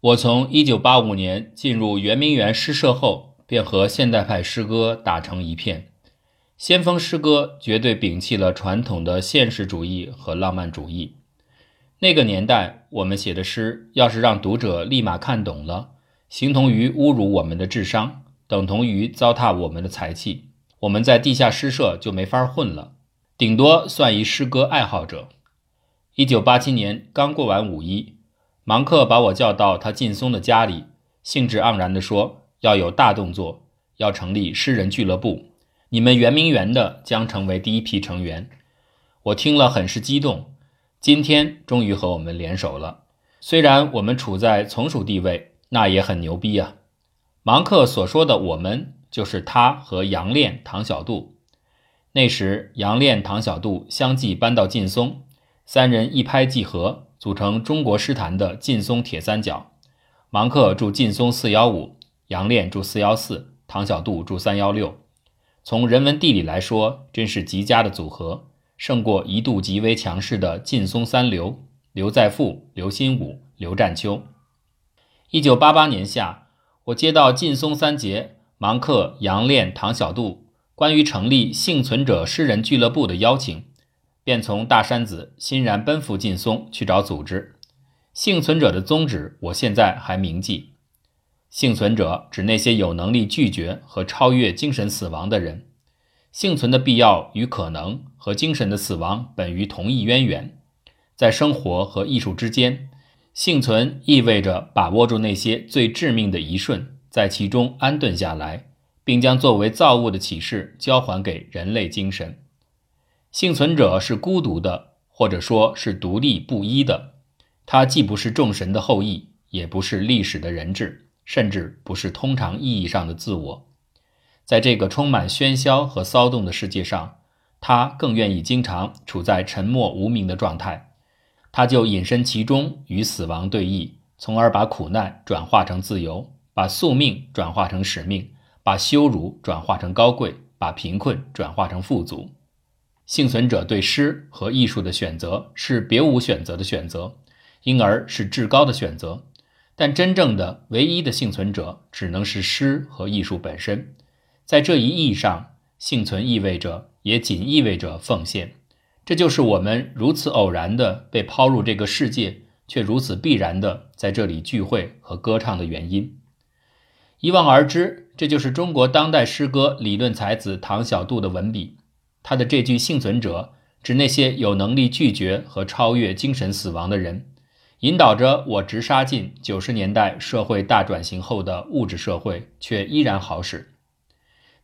我从1985年进入圆明园诗社后，便和现代派诗歌打成一片。先锋诗歌绝对摒弃了传统的现实主义和浪漫主义。那个年代，我们写的诗要是让读者立马看懂了，形同于侮辱我们的智商，等同于糟蹋我们的才气。我们在地下诗社就没法混了，顶多算一诗歌爱好者。一九八七年刚过完五一，芒克把我叫到他劲松的家里，兴致盎然地说：“要有大动作，要成立诗人俱乐部。”你们圆明园的将成为第一批成员，我听了很是激动。今天终于和我们联手了，虽然我们处在从属地位，那也很牛逼啊。芒克所说的“我们”就是他和杨炼、唐小杜。那时，杨炼、唐小杜相继搬到劲松，三人一拍即合，组成中国诗坛的劲松铁三角。芒克住劲松四幺五，杨炼住四幺四，唐小杜住三幺六。从人文地理来说，真是极佳的组合，胜过一度极为强势的劲松三流：刘在富、刘心武、刘占秋。一九八八年夏，我接到劲松三杰芒克、杨炼、唐小杜关于成立幸存者诗人俱乐部的邀请，便从大山子欣然奔赴劲松去找组织。幸存者的宗旨，我现在还铭记。幸存者指那些有能力拒绝和超越精神死亡的人。幸存的必要与可能和精神的死亡本于同一渊源，在生活和艺术之间，幸存意味着把握住那些最致命的一瞬，在其中安顿下来，并将作为造物的启示交还给人类精神。幸存者是孤独的，或者说是独立不一的。他既不是众神的后裔，也不是历史的人质。甚至不是通常意义上的自我，在这个充满喧嚣和骚动的世界上，他更愿意经常处在沉默无名的状态。他就隐身其中，与死亡对弈，从而把苦难转化成自由，把宿命转化成使命，把羞辱转化成高贵，把贫困转化成富足。幸存者对诗和艺术的选择是别无选择的选择，因而是至高的选择。但真正的唯一的幸存者，只能是诗和艺术本身。在这一意义上，幸存意味着，也仅意味着奉献。这就是我们如此偶然的被抛入这个世界，却如此必然的在这里聚会和歌唱的原因。一望而知，这就是中国当代诗歌理论才子唐小杜的文笔。他的这句“幸存者”指那些有能力拒绝和超越精神死亡的人。引导着我直杀进九十年代社会大转型后的物质社会，却依然好使。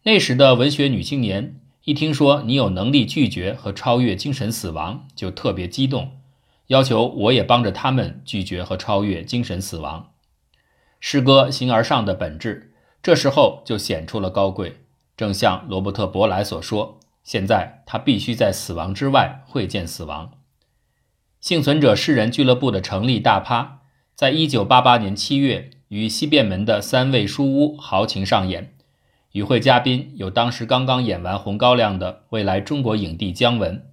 那时的文学女青年一听说你有能力拒绝和超越精神死亡，就特别激动，要求我也帮着他们拒绝和超越精神死亡。诗歌形而上的本质，这时候就显出了高贵。正像罗伯特·伯莱所说：“现在他必须在死亡之外会见死亡。”幸存者诗人俱乐部的成立大趴，在一九八八年七月于西便门的三味书屋豪情上演。与会嘉宾有当时刚刚演完《红高粱》的未来中国影帝姜文。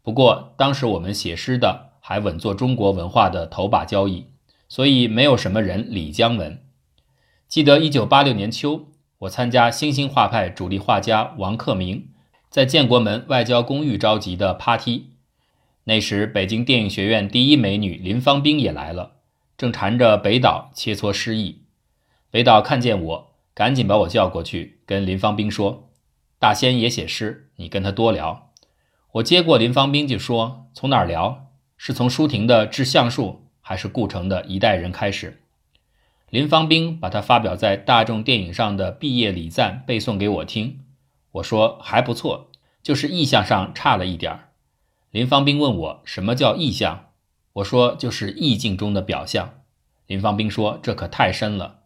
不过当时我们写诗的还稳坐中国文化的头把交椅，所以没有什么人理姜文。记得一九八六年秋，我参加新兴画派主力画家王克明在建国门外交公寓召集的 party。那时，北京电影学院第一美女林芳兵也来了，正缠着北岛切磋诗意。北岛看见我，赶紧把我叫过去，跟林芳兵说：“大仙也写诗，你跟他多聊。”我接过林芳兵就说：“从哪儿聊？是从舒婷的《致橡树》，还是顾城的《一代人》开始？”林芳兵把他发表在大众电影上的毕业礼赞背诵给我听。我说：“还不错，就是意象上差了一点儿。”林芳兵问我什么叫意象，我说就是意境中的表象。林芳兵说这可太深了。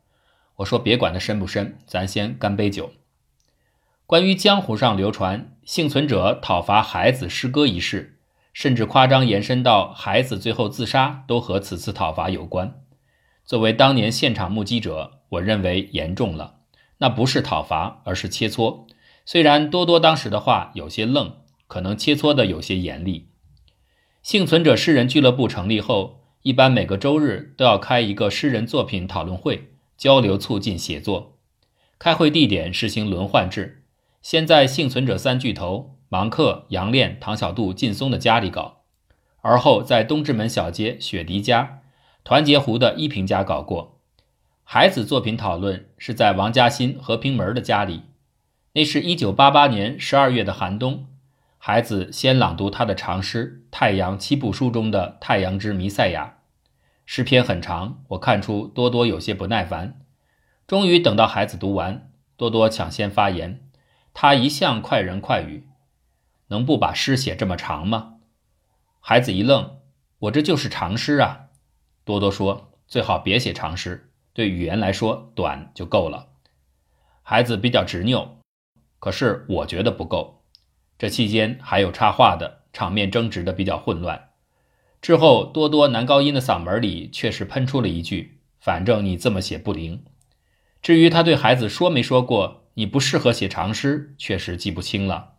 我说别管它深不深，咱先干杯酒。关于江湖上流传幸存者讨伐孩子诗歌一事，甚至夸张延伸到孩子最后自杀都和此次讨伐有关。作为当年现场目击者，我认为严重了。那不是讨伐，而是切磋。虽然多多当时的话有些愣。可能切磋的有些严厉。幸存者诗人俱乐部成立后，一般每个周日都要开一个诗人作品讨论会，交流促进写作。开会地点实行轮换制，先在幸存者三巨头芒克、杨炼、唐小杜、劲松的家里搞，而后在东直门小街雪迪家、团结湖的依萍家搞过。孩子作品讨论是在王家新和平门的家里，那是一九八八年十二月的寒冬。孩子先朗读他的长诗《太阳七部书》中的《太阳之弥赛亚》，诗篇很长，我看出多多有些不耐烦。终于等到孩子读完，多多抢先发言。他一向快人快语，能不把诗写这么长吗？孩子一愣：“我这就是长诗啊。”多多说：“最好别写长诗，对语言来说，短就够了。”孩子比较执拗，可是我觉得不够。这期间还有插话的，场面争执的比较混乱。之后，多多男高音的嗓门里确实喷出了一句：“反正你这么写不灵。”至于他对孩子说没说过“你不适合写长诗”，确实记不清了。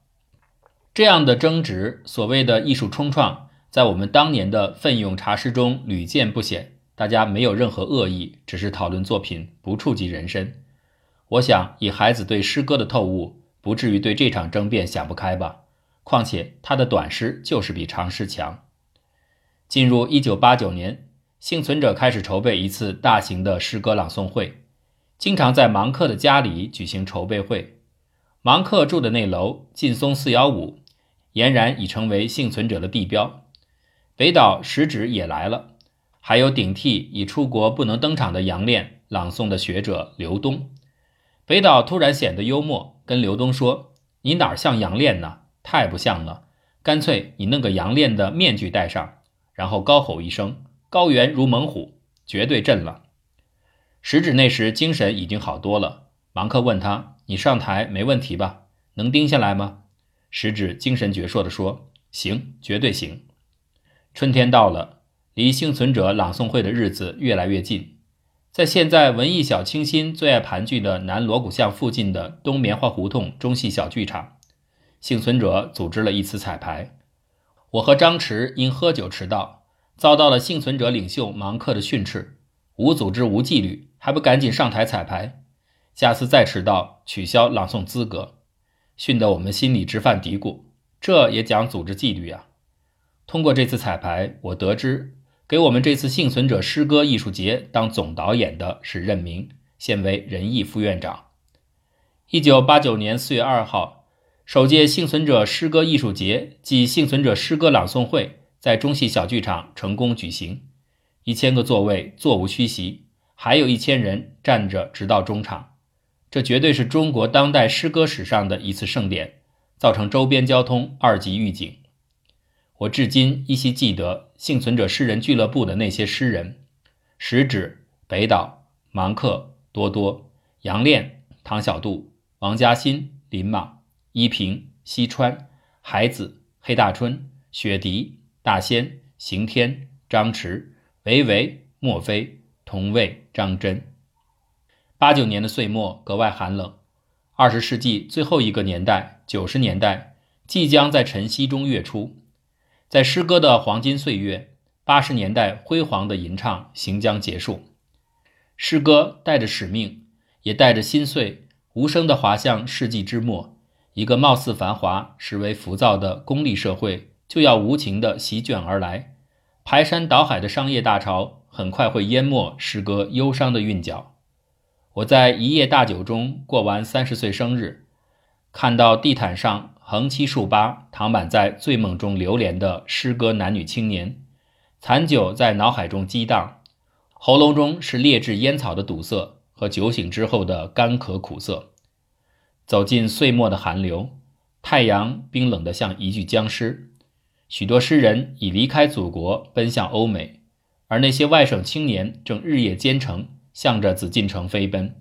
这样的争执，所谓的艺术冲撞，在我们当年的奋勇茶诗中屡见不鲜。大家没有任何恶意，只是讨论作品，不触及人身。我想，以孩子对诗歌的透悟。不至于对这场争辩想不开吧？况且他的短诗就是比长诗强。进入一九八九年，幸存者开始筹备一次大型的诗歌朗诵会，经常在芒克的家里举行筹备会。芒克住的那楼劲松四幺五，俨然已成为幸存者的地标。北岛实指也来了，还有顶替已出国不能登场的杨炼朗诵的学者刘东。北岛突然显得幽默，跟刘东说：“你哪像杨炼呢？太不像了！干脆你弄个杨炼的面具戴上，然后高吼一声‘高原如猛虎’，绝对震了。”食指那时精神已经好多了。芒克问他：“你上台没问题吧？能盯下来吗？”食指精神矍铄地说：“行，绝对行。”春天到了，离幸存者朗诵会的日子越来越近。在现在文艺小清新最爱盘踞的南锣鼓巷附近的东棉花胡同中戏小剧场，幸存者组织了一次彩排。我和张弛因喝酒迟到，遭到了幸存者领袖芒克的训斥：无组织无纪律，还不赶紧上台彩排？下次再迟到，取消朗诵资格。训得我们心里直犯嘀咕：这也讲组织纪律啊！通过这次彩排，我得知。给我们这次幸存者诗歌艺术节当总导演的是任明，现为仁义副院长。一九八九年四月二号，首届幸存者诗歌艺术节暨幸存者诗歌朗诵会在中戏小剧场成功举行，一千个座位座无虚席，还有一千人站着直到中场。这绝对是中国当代诗歌史上的一次盛典，造成周边交通二级预警。我至今依稀记得幸存者诗人俱乐部的那些诗人：食指、北岛、芒克、多多、杨炼、唐小杜、王嘉欣、林莽、依萍、西川、海子、黑大春、雪迪、大仙、刑天、张弛、维维、莫非、童卫、张真。八九年的岁末格外寒冷，二十世纪最后一个年代，九十年代即将在晨曦中跃出。在诗歌的黄金岁月，八十年代辉煌的吟唱行将结束。诗歌带着使命，也带着心碎，无声地滑向世纪之末。一个貌似繁华，实为浮躁的功利社会，就要无情地席卷而来。排山倒海的商业大潮，很快会淹没诗歌忧伤的韵脚。我在一夜大酒中过完三十岁生日，看到地毯上。横七竖八躺满在醉梦中流连的诗歌男女青年，残酒在脑海中激荡，喉咙中是劣质烟草的堵塞和酒醒之后的干渴苦涩。走进岁末的寒流，太阳冰冷得像一具僵尸。许多诗人已离开祖国，奔向欧美，而那些外省青年正日夜兼程，向着紫禁城飞奔。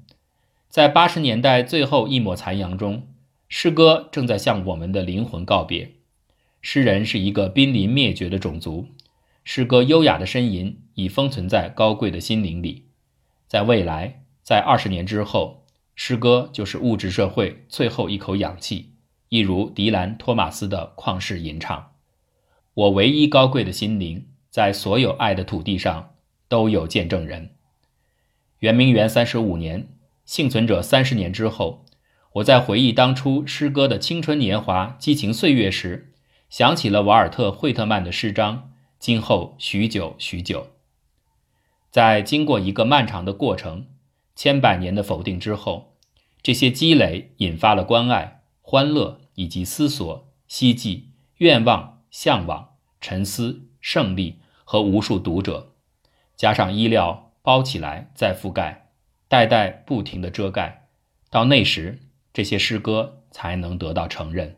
在八十年代最后一抹残阳中。诗歌正在向我们的灵魂告别。诗人是一个濒临灭绝的种族，诗歌优雅的呻吟已封存在高贵的心灵里。在未来，在二十年之后，诗歌就是物质社会最后一口氧气，一如迪兰·托马斯的旷世吟唱。我唯一高贵的心灵，在所有爱的土地上都有见证人。圆明园三十五年，幸存者三十年之后，我在回忆当初诗歌的青春年华、激情岁月时，想起了瓦尔特·惠特曼的诗章。今后许久许久，在经过一个漫长的过程、千百年的否定之后，这些积累引发了关爱、欢乐以及思索、希冀、愿望、向往、沉思、胜利和无数读者，加上衣料包起来再覆盖，代代不停的遮盖，到那时，这些诗歌才能得到承认。